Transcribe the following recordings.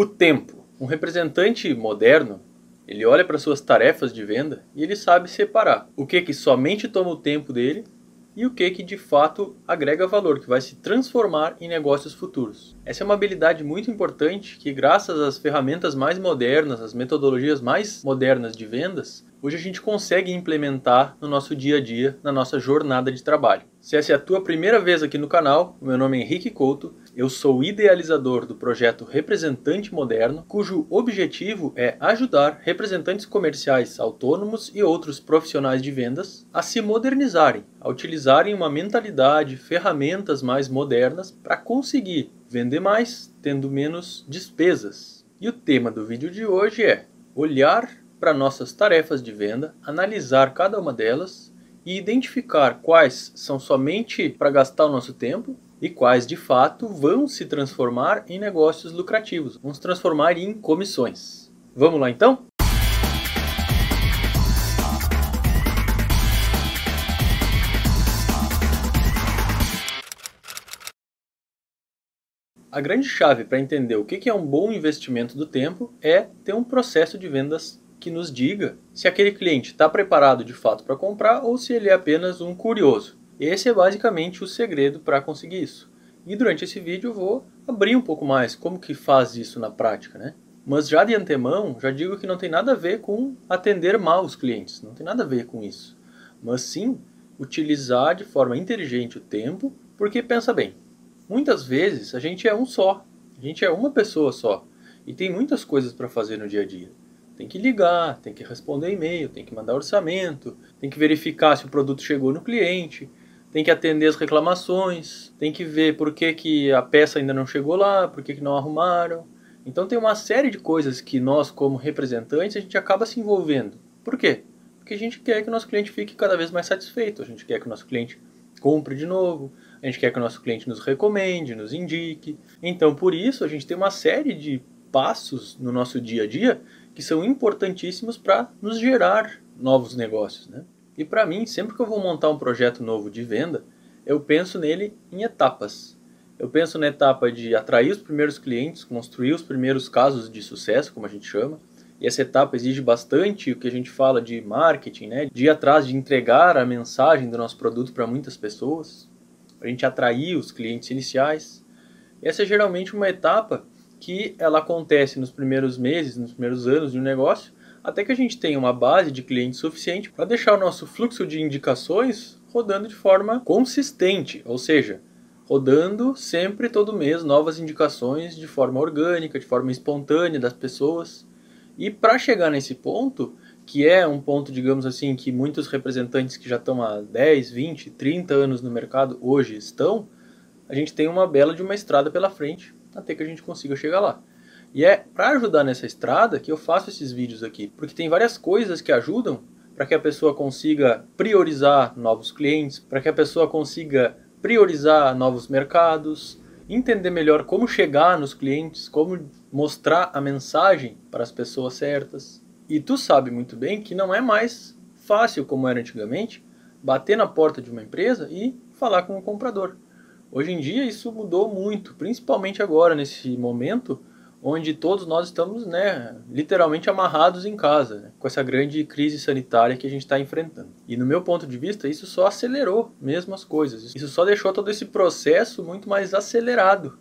O tempo. Um representante moderno, ele olha para suas tarefas de venda e ele sabe separar o que que somente toma o tempo dele e o que que de fato agrega valor, que vai se transformar em negócios futuros. Essa é uma habilidade muito importante que graças às ferramentas mais modernas, às metodologias mais modernas de vendas, hoje a gente consegue implementar no nosso dia a dia, na nossa jornada de trabalho. Se essa é a tua primeira vez aqui no canal, meu nome é Henrique Couto eu sou idealizador do projeto Representante Moderno, cujo objetivo é ajudar representantes comerciais autônomos e outros profissionais de vendas a se modernizarem, a utilizarem uma mentalidade, ferramentas mais modernas para conseguir vender mais, tendo menos despesas. E o tema do vídeo de hoje é olhar para nossas tarefas de venda, analisar cada uma delas e identificar quais são somente para gastar o nosso tempo e quais de fato vão se transformar em negócios lucrativos, vão se transformar em comissões. Vamos lá então? A grande chave para entender o que é um bom investimento do tempo é ter um processo de vendas que nos diga se aquele cliente está preparado de fato para comprar ou se ele é apenas um curioso. Esse é basicamente o segredo para conseguir isso. E durante esse vídeo eu vou abrir um pouco mais como que faz isso na prática, né? Mas já de antemão, já digo que não tem nada a ver com atender mal os clientes, não tem nada a ver com isso. Mas sim utilizar de forma inteligente o tempo, porque pensa bem, muitas vezes a gente é um só, a gente é uma pessoa só e tem muitas coisas para fazer no dia a dia. Tem que ligar, tem que responder e-mail, tem que mandar orçamento, tem que verificar se o produto chegou no cliente, tem que atender as reclamações, tem que ver por que, que a peça ainda não chegou lá, por que, que não arrumaram. Então tem uma série de coisas que nós, como representantes, a gente acaba se envolvendo. Por quê? Porque a gente quer que o nosso cliente fique cada vez mais satisfeito, a gente quer que o nosso cliente compre de novo, a gente quer que o nosso cliente nos recomende, nos indique. Então, por isso, a gente tem uma série de passos no nosso dia a dia que são importantíssimos para nos gerar novos negócios, né? E para mim, sempre que eu vou montar um projeto novo de venda, eu penso nele em etapas. Eu penso na etapa de atrair os primeiros clientes, construir os primeiros casos de sucesso, como a gente chama. E essa etapa exige bastante o que a gente fala de marketing, né? de ir atrás de entregar a mensagem do nosso produto para muitas pessoas, para a gente atrair os clientes iniciais. Essa é geralmente uma etapa que ela acontece nos primeiros meses, nos primeiros anos de um negócio, até que a gente tenha uma base de clientes suficiente para deixar o nosso fluxo de indicações rodando de forma consistente, ou seja, rodando sempre todo mês novas indicações de forma orgânica, de forma espontânea das pessoas. E para chegar nesse ponto, que é um ponto, digamos assim, que muitos representantes que já estão há 10, 20, 30 anos no mercado hoje estão, a gente tem uma bela de uma estrada pela frente até que a gente consiga chegar lá. E é para ajudar nessa estrada que eu faço esses vídeos aqui, porque tem várias coisas que ajudam para que a pessoa consiga priorizar novos clientes, para que a pessoa consiga priorizar novos mercados, entender melhor como chegar nos clientes, como mostrar a mensagem para as pessoas certas. E tu sabe muito bem que não é mais fácil como era antigamente bater na porta de uma empresa e falar com o comprador. Hoje em dia isso mudou muito, principalmente agora nesse momento onde todos nós estamos, né, literalmente amarrados em casa, né, com essa grande crise sanitária que a gente está enfrentando. E no meu ponto de vista, isso só acelerou mesmo as coisas. Isso só deixou todo esse processo muito mais acelerado.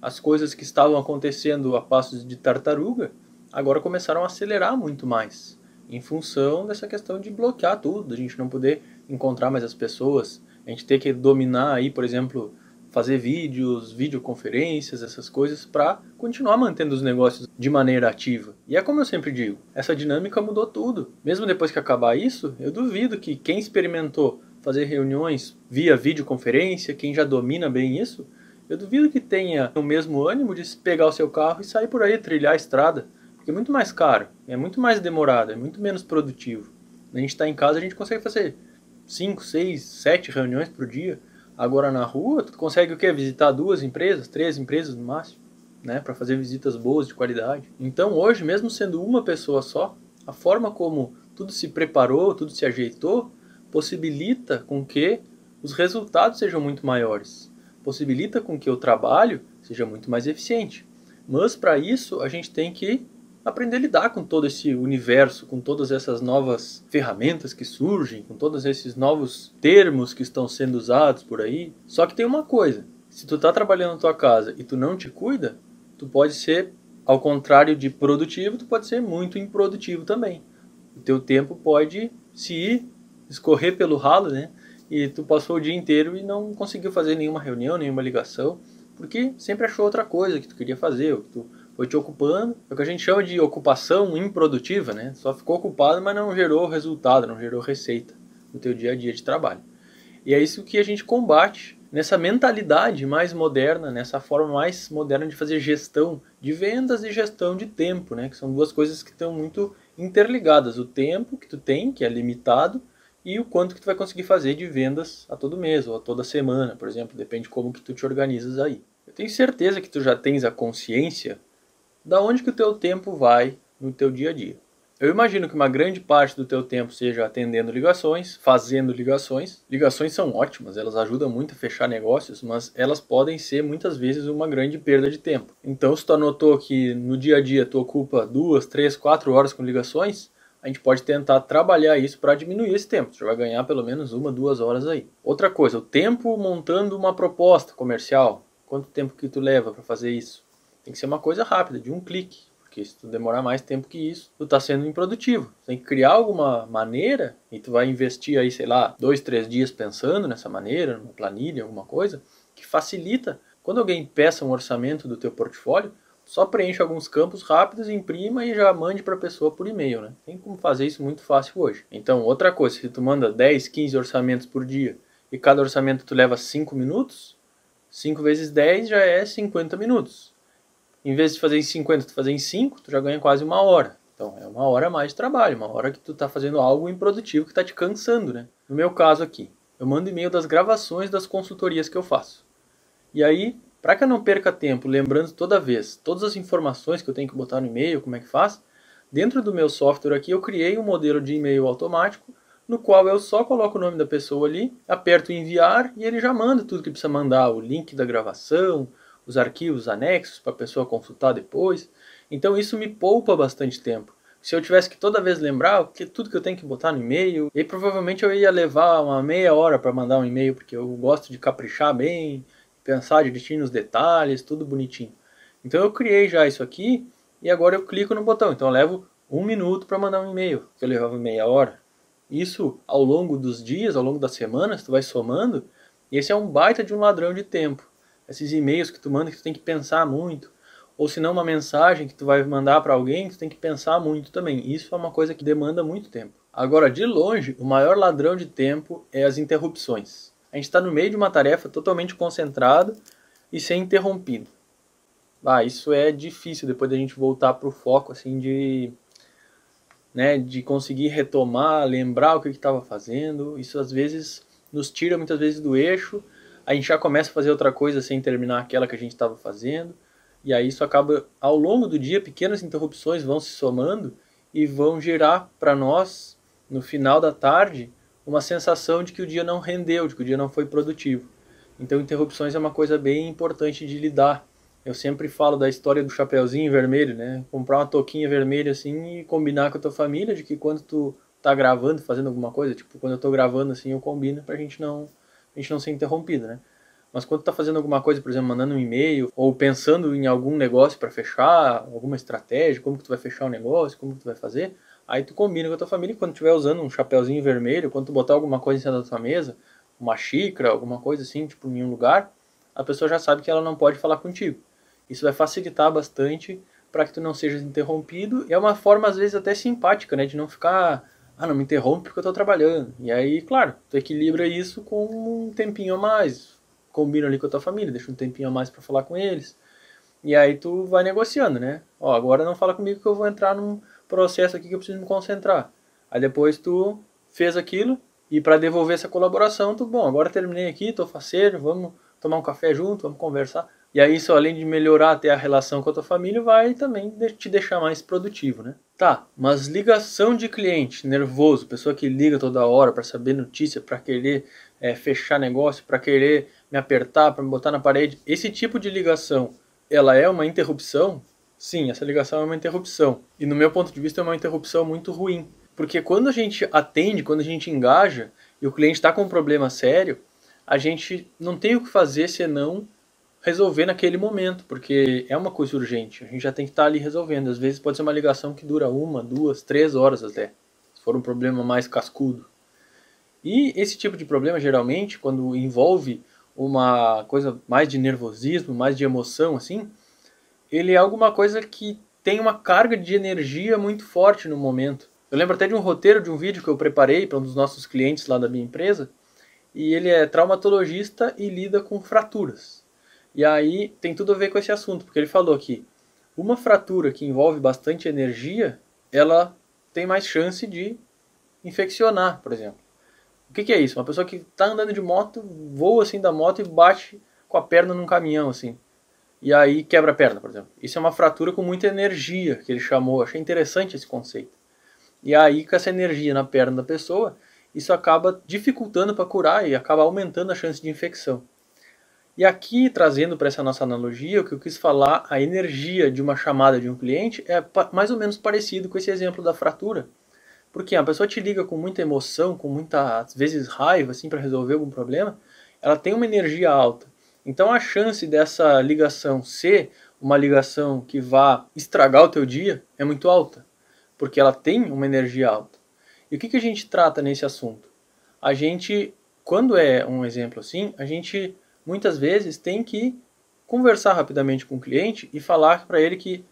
As coisas que estavam acontecendo a passos de tartaruga agora começaram a acelerar muito mais, em função dessa questão de bloquear tudo, a gente não poder encontrar mais as pessoas, a gente ter que dominar aí, por exemplo, fazer vídeos, videoconferências, essas coisas para continuar mantendo os negócios de maneira ativa. E é como eu sempre digo, essa dinâmica mudou tudo. Mesmo depois que acabar isso, eu duvido que quem experimentou fazer reuniões via videoconferência, quem já domina bem isso, eu duvido que tenha o mesmo ânimo de pegar o seu carro e sair por aí trilhar a estrada, porque é muito mais caro, é muito mais demorado, é muito menos produtivo. A gente está em casa, a gente consegue fazer 5, 6, 7 reuniões por dia. Agora na rua, tu consegue o quê? Visitar duas empresas, três empresas no máximo, né? Para fazer visitas boas de qualidade. Então hoje, mesmo sendo uma pessoa só, a forma como tudo se preparou, tudo se ajeitou, possibilita com que os resultados sejam muito maiores. Possibilita com que o trabalho seja muito mais eficiente. Mas para isso a gente tem que aprender a lidar com todo esse universo, com todas essas novas ferramentas que surgem, com todos esses novos termos que estão sendo usados por aí. Só que tem uma coisa, se tu tá trabalhando na tua casa e tu não te cuida, tu pode ser ao contrário de produtivo, tu pode ser muito improdutivo também. O teu tempo pode se ir, escorrer pelo ralo, né? E tu passou o dia inteiro e não conseguiu fazer nenhuma reunião, nenhuma ligação, porque sempre achou outra coisa que tu queria fazer, ou que tu foi te ocupando. É o que a gente chama de ocupação improdutiva, né? Só ficou ocupado, mas não gerou resultado, não gerou receita no teu dia a dia de trabalho. E é isso que a gente combate nessa mentalidade mais moderna, nessa forma mais moderna de fazer gestão de vendas e gestão de tempo, né? Que são duas coisas que estão muito interligadas. O tempo que tu tem, que é limitado, e o quanto que tu vai conseguir fazer de vendas a todo mês ou a toda semana, por exemplo, depende de como que tu te organizas aí. Eu tenho certeza que tu já tens a consciência da onde que o teu tempo vai no teu dia a dia. Eu imagino que uma grande parte do teu tempo seja atendendo ligações, fazendo ligações. Ligações são ótimas, elas ajudam muito a fechar negócios, mas elas podem ser muitas vezes uma grande perda de tempo. Então, se tu anotou que no dia a dia tu ocupa duas, três, quatro horas com ligações, a gente pode tentar trabalhar isso para diminuir esse tempo. Você vai ganhar pelo menos uma, duas horas aí. Outra coisa, o tempo montando uma proposta comercial. Quanto tempo que tu leva para fazer isso? Tem que ser uma coisa rápida, de um clique. Porque se tu demorar mais tempo que isso, tu tá sendo improdutivo. Tem que criar alguma maneira e tu vai investir aí, sei lá, dois, três dias pensando nessa maneira, numa planilha, alguma coisa, que facilita. Quando alguém peça um orçamento do teu portfólio, só preenche alguns campos rápidos, imprima e já mande para a pessoa por e-mail, né? Tem como fazer isso muito fácil hoje. Então, outra coisa, se tu manda 10, 15 orçamentos por dia e cada orçamento tu leva 5 minutos, 5 vezes 10 já é 50 minutos em vez de fazer em 50, tu fazer em 5, tu já ganha quase uma hora. Então é uma hora a mais de trabalho, uma hora que tu está fazendo algo improdutivo que está te cansando, né? No meu caso aqui, eu mando e-mail das gravações das consultorias que eu faço. E aí, para que eu não perca tempo lembrando toda vez todas as informações que eu tenho que botar no e-mail, como é que faz, dentro do meu software aqui eu criei um modelo de e-mail automático no qual eu só coloco o nome da pessoa ali, aperto enviar e ele já manda tudo que precisa mandar, o link da gravação, os arquivos anexos para a pessoa consultar depois. Então isso me poupa bastante tempo. Se eu tivesse que toda vez lembrar que tudo que eu tenho que botar no e-mail, e provavelmente eu ia levar uma meia hora para mandar um e-mail, porque eu gosto de caprichar bem, pensar direitinho nos detalhes, tudo bonitinho. Então eu criei já isso aqui e agora eu clico no botão. Então eu levo um minuto para mandar um e-mail, que eu levava meia hora. Isso ao longo dos dias, ao longo das semanas, tu vai somando, e esse é um baita de um ladrão de tempo esses e-mails que tu manda que tu tem que pensar muito, ou se não uma mensagem que tu vai mandar para alguém que tu tem que pensar muito também. Isso é uma coisa que demanda muito tempo. Agora, de longe, o maior ladrão de tempo é as interrupções. A gente está no meio de uma tarefa totalmente concentrado e ser interrompido. Ah, isso é difícil depois da gente voltar para o foco assim de, né, de conseguir retomar, lembrar o que estava fazendo. Isso às vezes nos tira muitas vezes do eixo a gente já começa a fazer outra coisa sem terminar aquela que a gente estava fazendo. E aí isso acaba, ao longo do dia, pequenas interrupções vão se somando e vão gerar para nós, no final da tarde, uma sensação de que o dia não rendeu, de que o dia não foi produtivo. Então, interrupções é uma coisa bem importante de lidar. Eu sempre falo da história do chapeuzinho vermelho, né? Comprar uma touquinha vermelha assim e combinar com a tua família de que quando tu tá gravando, fazendo alguma coisa, tipo, quando eu tô gravando assim, eu combino pra gente não a gente não ser interrompido, né? Mas quando está fazendo alguma coisa, por exemplo, mandando um e-mail ou pensando em algum negócio para fechar, alguma estratégia, como que tu vai fechar o negócio, como que tu vai fazer, aí tu combina com a tua família quando estiver usando um chapéuzinho vermelho, quando tu botar alguma coisa em cima da tua mesa, uma xícara, alguma coisa assim, tipo em um lugar, a pessoa já sabe que ela não pode falar contigo. Isso vai facilitar bastante para que tu não seja interrompido. E é uma forma às vezes até simpática, né, de não ficar ah, não me interrompe porque eu estou trabalhando. E aí, claro, tu equilibra isso com um tempinho a mais. Combina ali com a tua família, deixa um tempinho a mais para falar com eles. E aí tu vai negociando, né? Ó, agora não fala comigo que eu vou entrar num processo aqui que eu preciso me concentrar. Aí depois tu fez aquilo e para devolver essa colaboração, tu, bom, agora terminei aqui, tô faceiro, vamos tomar um café junto, vamos conversar. E aí isso, além de melhorar até a relação com a tua família, vai também te deixar mais produtivo, né? Tá, mas ligação de cliente nervoso, pessoa que liga toda hora para saber notícia, para querer é, fechar negócio, para querer me apertar, para me botar na parede, esse tipo de ligação ela é uma interrupção, sim, essa ligação é uma interrupção. E no meu ponto de vista é uma interrupção muito ruim. Porque quando a gente atende, quando a gente engaja e o cliente está com um problema sério, a gente não tem o que fazer senão resolver naquele momento, porque é uma coisa urgente. A gente já tem que estar ali resolvendo. Às vezes pode ser uma ligação que dura uma, duas, três horas até, se for um problema mais cascudo. E esse tipo de problema, geralmente, quando envolve uma coisa mais de nervosismo, mais de emoção, assim, ele é alguma coisa que tem uma carga de energia muito forte no momento. Eu lembro até de um roteiro de um vídeo que eu preparei para um dos nossos clientes lá da minha empresa, e ele é traumatologista e lida com fraturas. E aí tem tudo a ver com esse assunto, porque ele falou que uma fratura que envolve bastante energia, ela tem mais chance de infeccionar, por exemplo. O que, que é isso? Uma pessoa que está andando de moto, voa assim da moto e bate com a perna num caminhão, assim. E aí quebra a perna, por exemplo. Isso é uma fratura com muita energia, que ele chamou. Achei interessante esse conceito. E aí, com essa energia na perna da pessoa, isso acaba dificultando para curar e acaba aumentando a chance de infecção. E aqui, trazendo para essa nossa analogia, o que eu quis falar, a energia de uma chamada de um cliente é mais ou menos parecido com esse exemplo da fratura. Porque a pessoa te liga com muita emoção, com muita, às vezes, raiva, assim, para resolver algum problema, ela tem uma energia alta. Então a chance dessa ligação ser uma ligação que vá estragar o teu dia é muito alta, porque ela tem uma energia alta. E o que, que a gente trata nesse assunto? A gente, quando é um exemplo assim, a gente muitas vezes tem que conversar rapidamente com o cliente e falar para ele que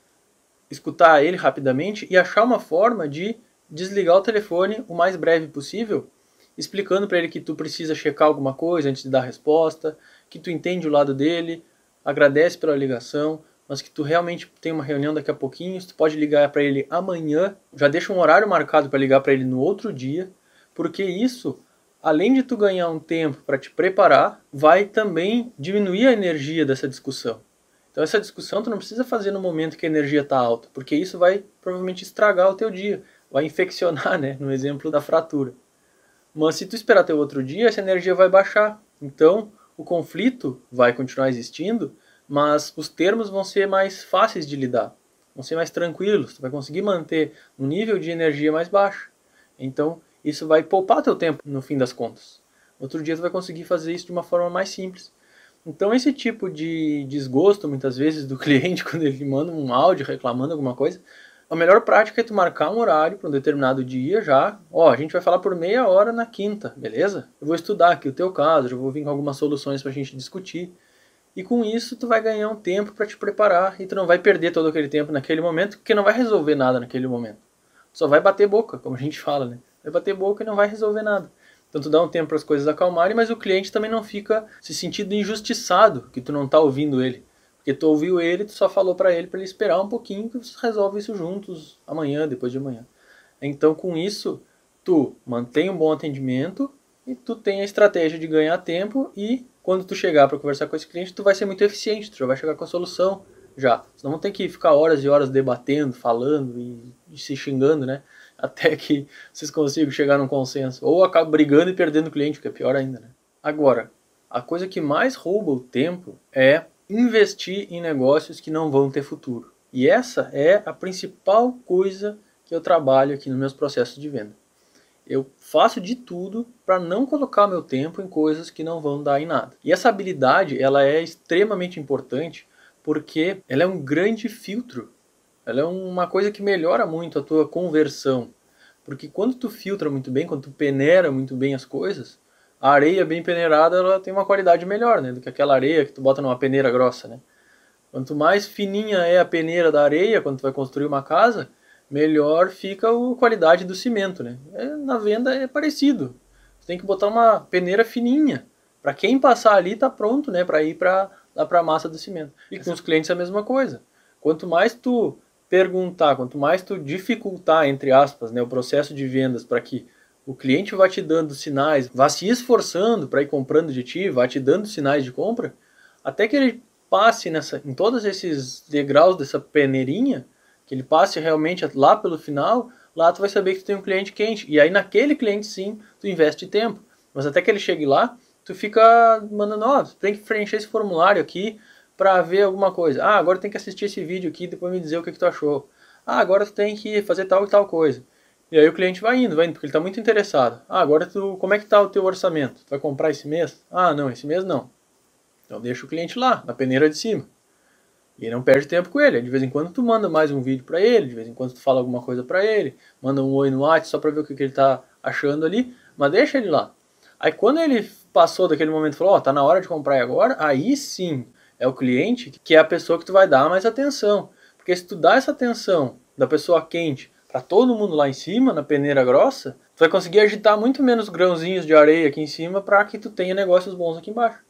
escutar ele rapidamente e achar uma forma de desligar o telefone o mais breve possível, explicando para ele que tu precisa checar alguma coisa antes de dar a resposta, que tu entende o lado dele, agradece pela ligação, mas que tu realmente tem uma reunião daqui a pouquinho, tu pode ligar para ele amanhã, já deixa um horário marcado para ligar para ele no outro dia, porque isso além de tu ganhar um tempo para te preparar, vai também diminuir a energia dessa discussão. Então essa discussão tu não precisa fazer no momento que a energia está alta, porque isso vai provavelmente estragar o teu dia, vai infeccionar, né, no exemplo da fratura. Mas se tu esperar até o outro dia, essa energia vai baixar. Então o conflito vai continuar existindo, mas os termos vão ser mais fáceis de lidar, vão ser mais tranquilos, tu vai conseguir manter um nível de energia mais baixo. Então isso vai poupar teu tempo no fim das contas. Outro dia tu vai conseguir fazer isso de uma forma mais simples. Então esse tipo de desgosto, muitas vezes, do cliente quando ele manda um áudio reclamando alguma coisa, a melhor prática é tu marcar um horário para um determinado dia já. Ó, a gente vai falar por meia hora na quinta, beleza? Eu vou estudar aqui o teu caso, eu vou vir com algumas soluções para a gente discutir. E com isso tu vai ganhar um tempo para te preparar e tu não vai perder todo aquele tempo naquele momento, porque não vai resolver nada naquele momento. Só vai bater boca, como a gente fala, né? Vai bater boca e não vai resolver nada. Então tu dá um tempo para as coisas acalmarem, mas o cliente também não fica se sentindo injustiçado que tu não está ouvindo ele. Porque tu ouviu ele, tu só falou para ele para ele esperar um pouquinho que você resolve isso juntos amanhã, depois de amanhã. Então com isso, tu mantém um bom atendimento e tu tem a estratégia de ganhar tempo e quando tu chegar para conversar com esse cliente, tu vai ser muito eficiente, tu já vai chegar com a solução já. Senão não tem que ficar horas e horas debatendo, falando e se xingando, né? Até que vocês consigam chegar num consenso. Ou acaba brigando e perdendo o cliente, que é pior ainda. Né? Agora, a coisa que mais rouba o tempo é investir em negócios que não vão ter futuro. E essa é a principal coisa que eu trabalho aqui nos meus processos de venda. Eu faço de tudo para não colocar meu tempo em coisas que não vão dar em nada. E essa habilidade, ela é extremamente importante porque ela é um grande filtro ela é uma coisa que melhora muito a tua conversão. Porque quando tu filtra muito bem, quando tu peneira muito bem as coisas, a areia bem peneirada ela tem uma qualidade melhor né, do que aquela areia que tu bota numa peneira grossa. Né? Quanto mais fininha é a peneira da areia quando tu vai construir uma casa, melhor fica a qualidade do cimento. Né? É, na venda é parecido. Tu tem que botar uma peneira fininha. Para quem passar ali tá pronto né, para ir para a massa do cimento. E com os clientes é a mesma coisa. Quanto mais tu perguntar, quanto mais tu dificultar, entre aspas, né, o processo de vendas para que o cliente vá te dando sinais, vá se esforçando para ir comprando de ti, vá te dando sinais de compra, até que ele passe nessa, em todos esses degraus dessa peneirinha, que ele passe realmente lá pelo final, lá tu vai saber que tu tem um cliente quente. E aí naquele cliente sim, tu investe tempo. Mas até que ele chegue lá, tu fica mandando, ó, oh, tem que preencher esse formulário aqui, para ver alguma coisa. Ah, agora tem que assistir esse vídeo aqui, depois me dizer o que, que tu achou. Ah, agora tu tem que fazer tal e tal coisa. E aí o cliente vai indo, vai indo, porque ele está muito interessado. Ah, agora tu, como é que está o teu orçamento? Tu vai comprar esse mês? Ah, não, esse mês não. Então deixa o cliente lá, na peneira de cima. E não perde tempo com ele. De vez em quando tu manda mais um vídeo para ele, de vez em quando tu fala alguma coisa para ele, manda um oi no WhatsApp só para ver o que, que ele está achando ali, mas deixa ele lá. Aí quando ele passou daquele momento e falou, ó, oh, tá na hora de comprar agora, aí sim é o cliente que é a pessoa que tu vai dar mais atenção. Porque se tu dá essa atenção da pessoa quente para todo mundo lá em cima, na peneira grossa, tu vai conseguir agitar muito menos grãozinhos de areia aqui em cima para que tu tenha negócios bons aqui embaixo.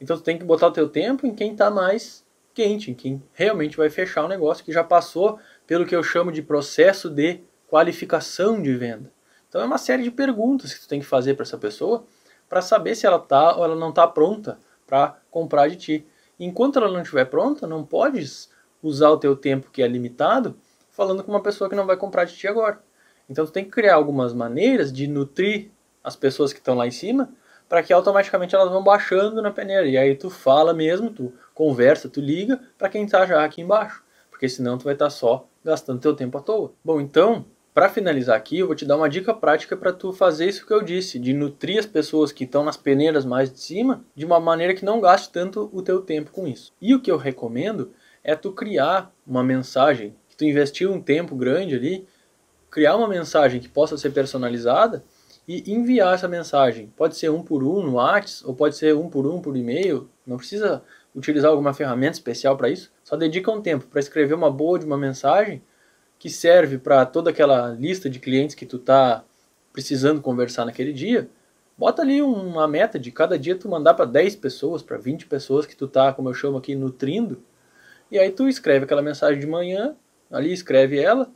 Então tu tem que botar o teu tempo em quem está mais quente, em quem realmente vai fechar o negócio que já passou pelo que eu chamo de processo de qualificação de venda. Então é uma série de perguntas que tu tem que fazer para essa pessoa para saber se ela está ou ela não está pronta para comprar de ti. Enquanto ela não estiver pronta, não podes usar o teu tempo que é limitado falando com uma pessoa que não vai comprar de ti agora. Então tu tem que criar algumas maneiras de nutrir as pessoas que estão lá em cima para que automaticamente elas vão baixando na peneira. E aí tu fala mesmo, tu conversa, tu liga para quem está já aqui embaixo. Porque senão tu vai estar tá só gastando teu tempo à toa. Bom, então, para finalizar aqui, eu vou te dar uma dica prática para tu fazer isso que eu disse, de nutrir as pessoas que estão nas peneiras mais de cima, de uma maneira que não gaste tanto o teu tempo com isso. E o que eu recomendo é tu criar uma mensagem tu investiu um tempo grande ali, criar uma mensagem que possa ser personalizada e enviar essa mensagem. Pode ser um por um no WhatsApp, ou pode ser um por um por e-mail. Não precisa utilizar alguma ferramenta especial para isso. Só dedica um tempo para escrever uma boa de uma mensagem que serve para toda aquela lista de clientes que tu está precisando conversar naquele dia. Bota ali uma meta de cada dia tu mandar para 10 pessoas, para 20 pessoas que tu tá, como eu chamo aqui, nutrindo. E aí tu escreve aquela mensagem de manhã, ali, escreve ela,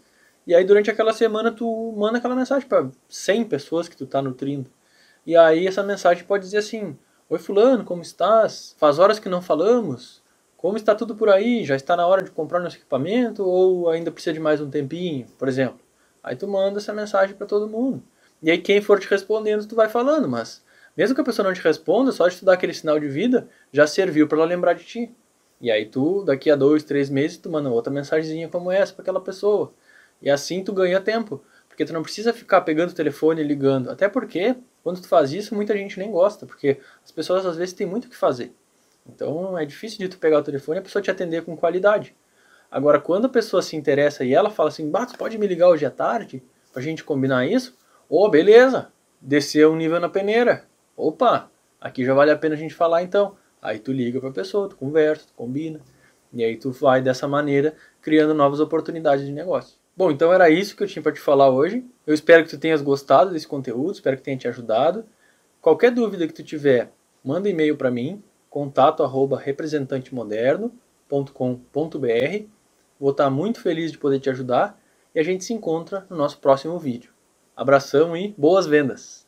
e aí durante aquela semana tu manda aquela mensagem para 100 pessoas que tu tá nutrindo. E aí essa mensagem pode dizer assim: Oi fulano, como estás? Faz horas que não falamos. Como está tudo por aí? Já está na hora de comprar nosso equipamento ou ainda precisa de mais um tempinho, por exemplo? Aí tu manda essa mensagem para todo mundo. E aí quem for te respondendo, tu vai falando, mas mesmo que a pessoa não te responda, só de tu dar aquele sinal de vida já serviu para ela lembrar de ti. E aí tu, daqui a dois, três meses, tu manda outra mensagenzinha como essa para aquela pessoa. E assim tu ganha tempo. Porque tu não precisa ficar pegando o telefone e ligando. Até porque, quando tu faz isso, muita gente nem gosta. Porque as pessoas às vezes têm muito o que fazer. Então é difícil de tu pegar o telefone e a pessoa te atender com qualidade. Agora, quando a pessoa se interessa e ela fala assim, bah, tu pode me ligar hoje à tarde pra gente combinar isso? Ô, oh, beleza, desceu um nível na peneira. Opa, aqui já vale a pena a gente falar então. Aí tu liga para a pessoa, tu conversa, tu combina, e aí tu vai dessa maneira criando novas oportunidades de negócio. Bom, então era isso que eu tinha para te falar hoje. Eu espero que tu tenhas gostado desse conteúdo, espero que tenha te ajudado. Qualquer dúvida que tu tiver, manda e-mail para mim, contato@representantemoderno.com.br. Vou estar muito feliz de poder te ajudar e a gente se encontra no nosso próximo vídeo. Abração e boas vendas!